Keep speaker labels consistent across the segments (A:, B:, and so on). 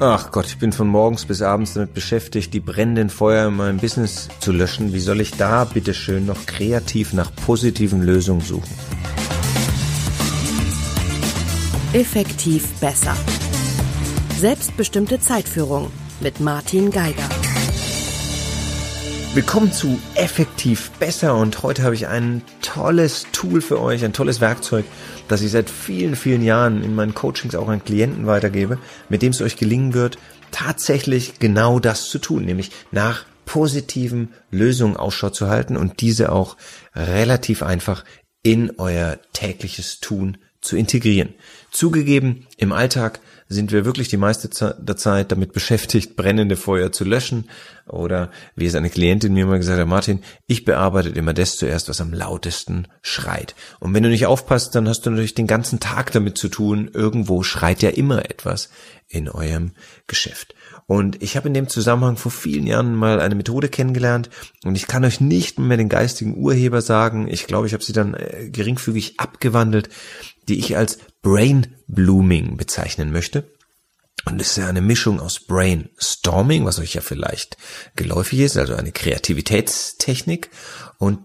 A: Ach Gott, ich bin von morgens bis abends damit beschäftigt, die brennenden Feuer in meinem Business zu löschen. Wie soll ich da bitteschön noch kreativ nach positiven Lösungen suchen?
B: Effektiv besser. Selbstbestimmte Zeitführung mit Martin Geiger.
A: Willkommen zu Effektiv besser und heute habe ich ein tolles Tool für euch, ein tolles Werkzeug, das ich seit vielen, vielen Jahren in meinen Coachings auch an Klienten weitergebe, mit dem es euch gelingen wird, tatsächlich genau das zu tun, nämlich nach positiven Lösungen Ausschau zu halten und diese auch relativ einfach in euer tägliches Tun zu integrieren. Zugegeben, im Alltag sind wir wirklich die meiste Zeit damit beschäftigt, brennende Feuer zu löschen. Oder wie es eine Klientin mir mal gesagt hat, Martin, ich bearbeite immer das zuerst, was am lautesten schreit. Und wenn du nicht aufpasst, dann hast du natürlich den ganzen Tag damit zu tun. Irgendwo schreit ja immer etwas in eurem Geschäft. Und ich habe in dem Zusammenhang vor vielen Jahren mal eine Methode kennengelernt und ich kann euch nicht mehr den geistigen Urheber sagen. Ich glaube, ich habe sie dann äh, geringfügig abgewandelt, die ich als Brain Blooming bezeichnen möchte. Und es ist ja eine Mischung aus Brainstorming, was euch ja vielleicht geläufig ist, also eine Kreativitätstechnik und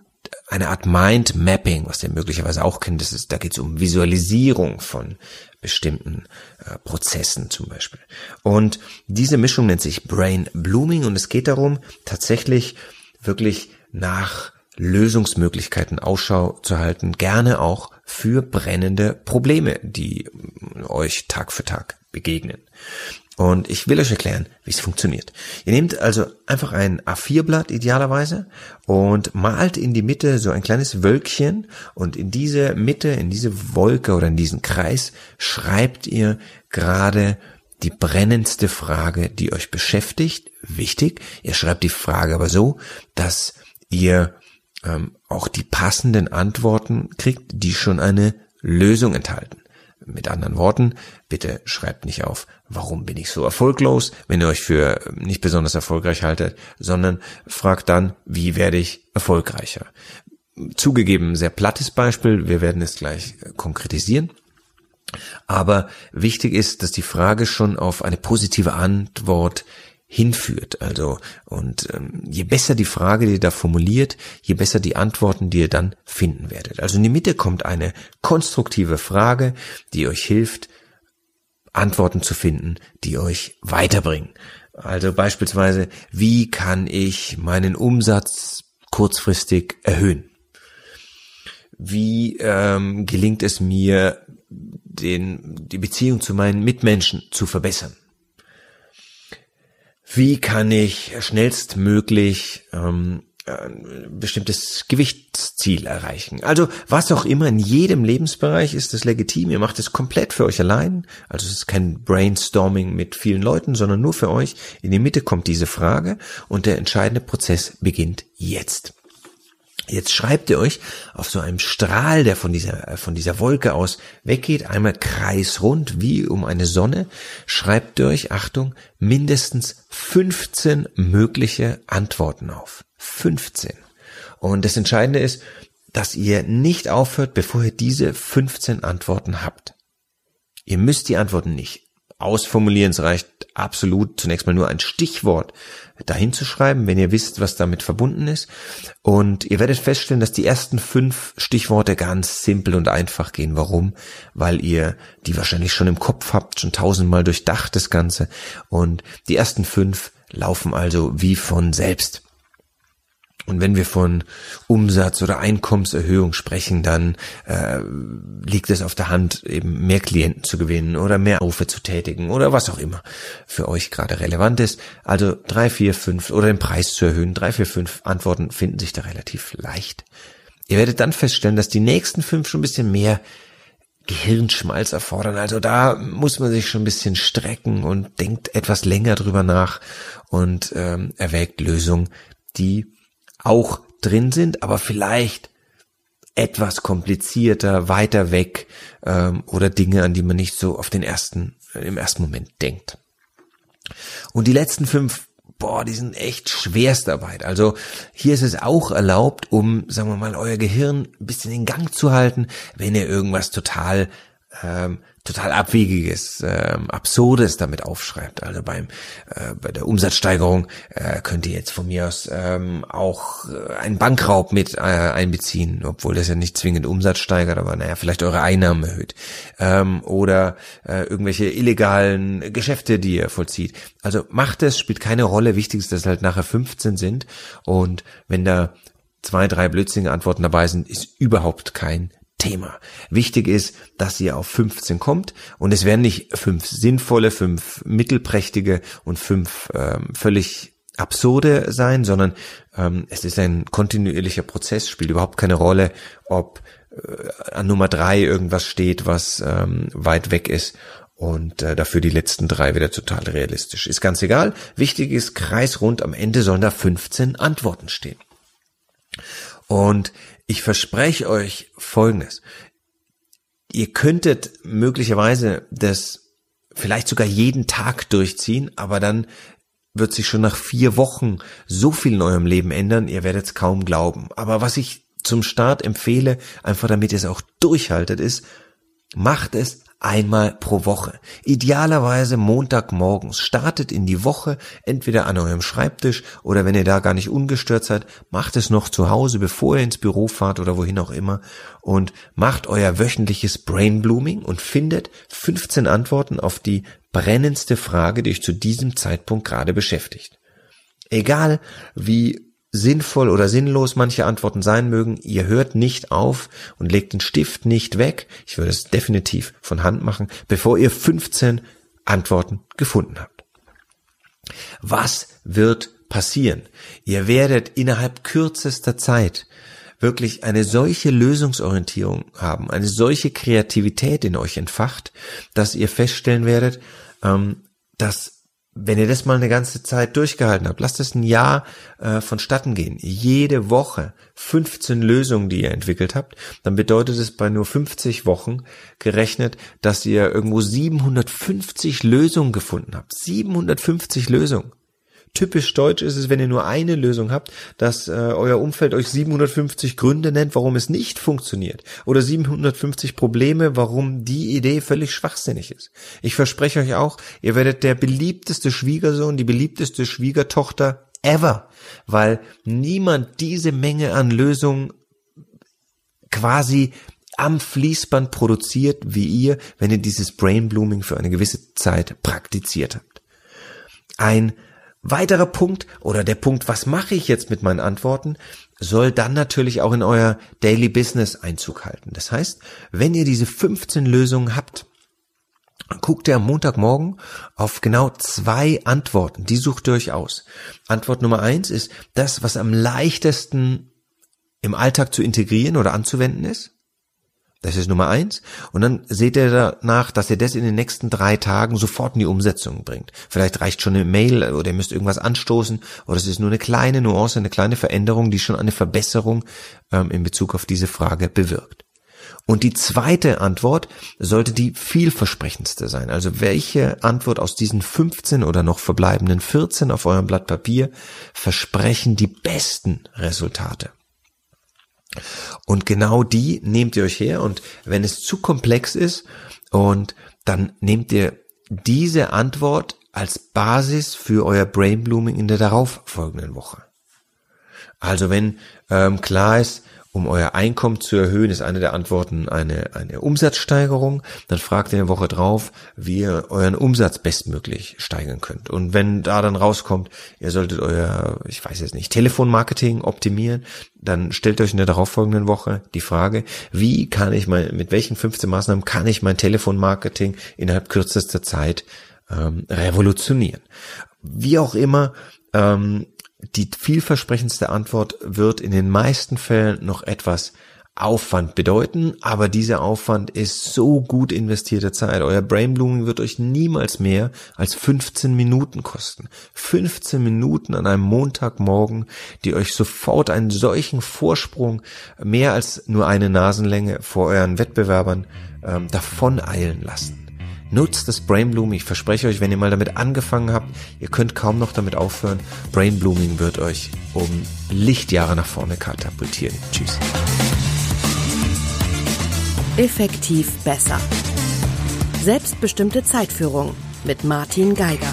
A: eine Art Mind Mapping, was ihr möglicherweise auch kennt. Das ist, da geht es um Visualisierung von bestimmten äh, Prozessen zum Beispiel. Und diese Mischung nennt sich Brain Blooming und es geht darum, tatsächlich wirklich nach Lösungsmöglichkeiten Ausschau zu halten, gerne auch für brennende Probleme, die euch Tag für Tag begegnen. Und ich will euch erklären, wie es funktioniert. Ihr nehmt also einfach ein A4-Blatt idealerweise und malt in die Mitte so ein kleines Wölkchen und in diese Mitte, in diese Wolke oder in diesen Kreis schreibt ihr gerade die brennendste Frage, die euch beschäftigt. Wichtig, ihr schreibt die Frage aber so, dass ihr ähm, auch die passenden Antworten kriegt, die schon eine Lösung enthalten. Mit anderen Worten, bitte schreibt nicht auf, warum bin ich so erfolglos, wenn ihr euch für nicht besonders erfolgreich haltet, sondern fragt dann, wie werde ich erfolgreicher. Zugegeben, sehr plattes Beispiel, wir werden es gleich konkretisieren. Aber wichtig ist, dass die Frage schon auf eine positive Antwort hinführt. Also und ähm, je besser die Frage, die ihr da formuliert, je besser die Antworten, die ihr dann finden werdet. Also in die Mitte kommt eine konstruktive Frage, die euch hilft, Antworten zu finden, die euch weiterbringen. Also beispielsweise, wie kann ich meinen Umsatz kurzfristig erhöhen? Wie ähm, gelingt es mir, den, die Beziehung zu meinen Mitmenschen zu verbessern? Wie kann ich schnellstmöglich ähm, ein bestimmtes Gewichtsziel erreichen. Also was auch immer in jedem Lebensbereich ist es legitim. Ihr macht es komplett für euch allein. Also es ist kein Brainstorming mit vielen Leuten, sondern nur für euch. In die Mitte kommt diese Frage und der entscheidende Prozess beginnt jetzt. Jetzt schreibt ihr euch auf so einem Strahl, der von dieser, von dieser Wolke aus weggeht, einmal kreisrund wie um eine Sonne, schreibt ihr euch, Achtung, mindestens 15 mögliche Antworten auf. 15. Und das Entscheidende ist, dass ihr nicht aufhört, bevor ihr diese 15 Antworten habt. Ihr müsst die Antworten nicht ausformulieren. Es reicht absolut zunächst mal nur ein Stichwort dahin zu schreiben, wenn ihr wisst, was damit verbunden ist. Und ihr werdet feststellen, dass die ersten fünf Stichworte ganz simpel und einfach gehen. Warum? Weil ihr die wahrscheinlich schon im Kopf habt, schon tausendmal durchdacht das Ganze. Und die ersten fünf laufen also wie von selbst. Und wenn wir von Umsatz oder Einkommenserhöhung sprechen, dann äh, liegt es auf der Hand, eben mehr Klienten zu gewinnen oder mehr Rufe zu tätigen oder was auch immer für euch gerade relevant ist. Also drei, vier, fünf oder den Preis zu erhöhen, drei, vier, fünf Antworten finden sich da relativ leicht. Ihr werdet dann feststellen, dass die nächsten fünf schon ein bisschen mehr Gehirnschmalz erfordern. Also da muss man sich schon ein bisschen strecken und denkt etwas länger drüber nach und ähm, erwägt Lösungen, die auch drin sind, aber vielleicht etwas komplizierter, weiter weg ähm, oder Dinge, an die man nicht so auf den ersten, äh, im ersten Moment denkt. Und die letzten fünf, boah, die sind echt Schwerstarbeit. Also hier ist es auch erlaubt, um, sagen wir mal, euer Gehirn ein bisschen in Gang zu halten, wenn ihr irgendwas total ähm, total abwegiges, ähm, absurdes damit aufschreibt. Also beim äh, bei der Umsatzsteigerung äh, könnt ihr jetzt von mir aus ähm, auch äh, einen Bankraub mit äh, einbeziehen, obwohl das ja nicht zwingend Umsatz steigert, aber naja, vielleicht eure Einnahmen erhöht. Ähm, oder äh, irgendwelche illegalen Geschäfte, die ihr vollzieht. Also macht es, spielt keine Rolle. Wichtig ist, dass halt nachher 15 sind und wenn da zwei, drei blödsinnige Antworten dabei sind, ist überhaupt kein Thema. Wichtig ist, dass ihr auf 15 kommt und es werden nicht fünf sinnvolle, fünf mittelprächtige und fünf ähm, völlig absurde sein, sondern ähm, es ist ein kontinuierlicher Prozess, spielt überhaupt keine Rolle, ob äh, an Nummer drei irgendwas steht, was ähm, weit weg ist und äh, dafür die letzten drei wieder total realistisch. Ist ganz egal. Wichtig ist, kreisrund am Ende sollen da 15 Antworten stehen. Und ich verspreche euch Folgendes. Ihr könntet möglicherweise das vielleicht sogar jeden Tag durchziehen, aber dann wird sich schon nach vier Wochen so viel in eurem Leben ändern, ihr werdet es kaum glauben. Aber was ich zum Start empfehle, einfach damit ihr es auch durchhaltet, ist, macht es einmal pro Woche. Idealerweise Montagmorgens. Startet in die Woche, entweder an eurem Schreibtisch oder wenn ihr da gar nicht ungestört seid, macht es noch zu Hause, bevor ihr ins Büro fahrt oder wohin auch immer und macht euer wöchentliches Brain Blooming und findet 15 Antworten auf die brennendste Frage, die euch zu diesem Zeitpunkt gerade beschäftigt. Egal wie sinnvoll oder sinnlos manche Antworten sein mögen, ihr hört nicht auf und legt den Stift nicht weg, ich würde es definitiv von Hand machen, bevor ihr 15 Antworten gefunden habt. Was wird passieren? Ihr werdet innerhalb kürzester Zeit wirklich eine solche Lösungsorientierung haben, eine solche Kreativität in euch entfacht, dass ihr feststellen werdet, ähm, dass wenn ihr das mal eine ganze Zeit durchgehalten habt, lasst es ein Jahr äh, vonstatten gehen. Jede Woche 15 Lösungen, die ihr entwickelt habt, dann bedeutet es bei nur 50 Wochen gerechnet, dass ihr irgendwo 750 Lösungen gefunden habt. 750 Lösungen. Typisch deutsch ist es, wenn ihr nur eine Lösung habt, dass äh, euer Umfeld euch 750 Gründe nennt, warum es nicht funktioniert. Oder 750 Probleme, warum die Idee völlig schwachsinnig ist. Ich verspreche euch auch, ihr werdet der beliebteste Schwiegersohn, die beliebteste Schwiegertochter ever, weil niemand diese Menge an Lösungen quasi am Fließband produziert wie ihr, wenn ihr dieses Brain Blooming für eine gewisse Zeit praktiziert habt. Ein weiterer Punkt oder der Punkt, was mache ich jetzt mit meinen Antworten, soll dann natürlich auch in euer Daily Business Einzug halten. Das heißt, wenn ihr diese 15 Lösungen habt, guckt ihr am Montagmorgen auf genau zwei Antworten. Die sucht ihr euch aus. Antwort Nummer eins ist das, was am leichtesten im Alltag zu integrieren oder anzuwenden ist. Das ist Nummer eins. Und dann seht ihr danach, dass ihr das in den nächsten drei Tagen sofort in die Umsetzung bringt. Vielleicht reicht schon eine Mail oder ihr müsst irgendwas anstoßen oder es ist nur eine kleine Nuance, eine kleine Veränderung, die schon eine Verbesserung ähm, in Bezug auf diese Frage bewirkt. Und die zweite Antwort sollte die vielversprechendste sein. Also welche Antwort aus diesen 15 oder noch verbleibenden 14 auf eurem Blatt Papier versprechen die besten Resultate? Und genau die nehmt ihr euch her und wenn es zu komplex ist und dann nehmt ihr diese Antwort als Basis für euer Brain Blooming in der darauffolgenden Woche. Also wenn ähm, klar ist, um euer Einkommen zu erhöhen, ist eine der Antworten eine, eine Umsatzsteigerung. Dann fragt ihr eine Woche drauf, wie ihr euren Umsatz bestmöglich steigern könnt. Und wenn da dann rauskommt, ihr solltet euer, ich weiß jetzt nicht, Telefonmarketing optimieren, dann stellt euch in der darauffolgenden Woche die Frage, wie kann ich mein, mit welchen 15 Maßnahmen kann ich mein Telefonmarketing innerhalb kürzester Zeit ähm, revolutionieren? Wie auch immer, ähm, die vielversprechendste Antwort wird in den meisten Fällen noch etwas Aufwand bedeuten, aber dieser Aufwand ist so gut investierte Zeit. Euer Brain Blooming wird euch niemals mehr als 15 Minuten kosten. 15 Minuten an einem Montagmorgen, die euch sofort einen solchen Vorsprung mehr als nur eine Nasenlänge vor euren Wettbewerbern ähm, davon eilen lassen. Nutzt das Brain Blooming. Ich verspreche euch, wenn ihr mal damit angefangen habt, ihr könnt kaum noch damit aufhören. Brain Blooming wird euch um Lichtjahre nach vorne katapultieren. Tschüss.
B: Effektiv besser. Selbstbestimmte Zeitführung mit Martin Geiger.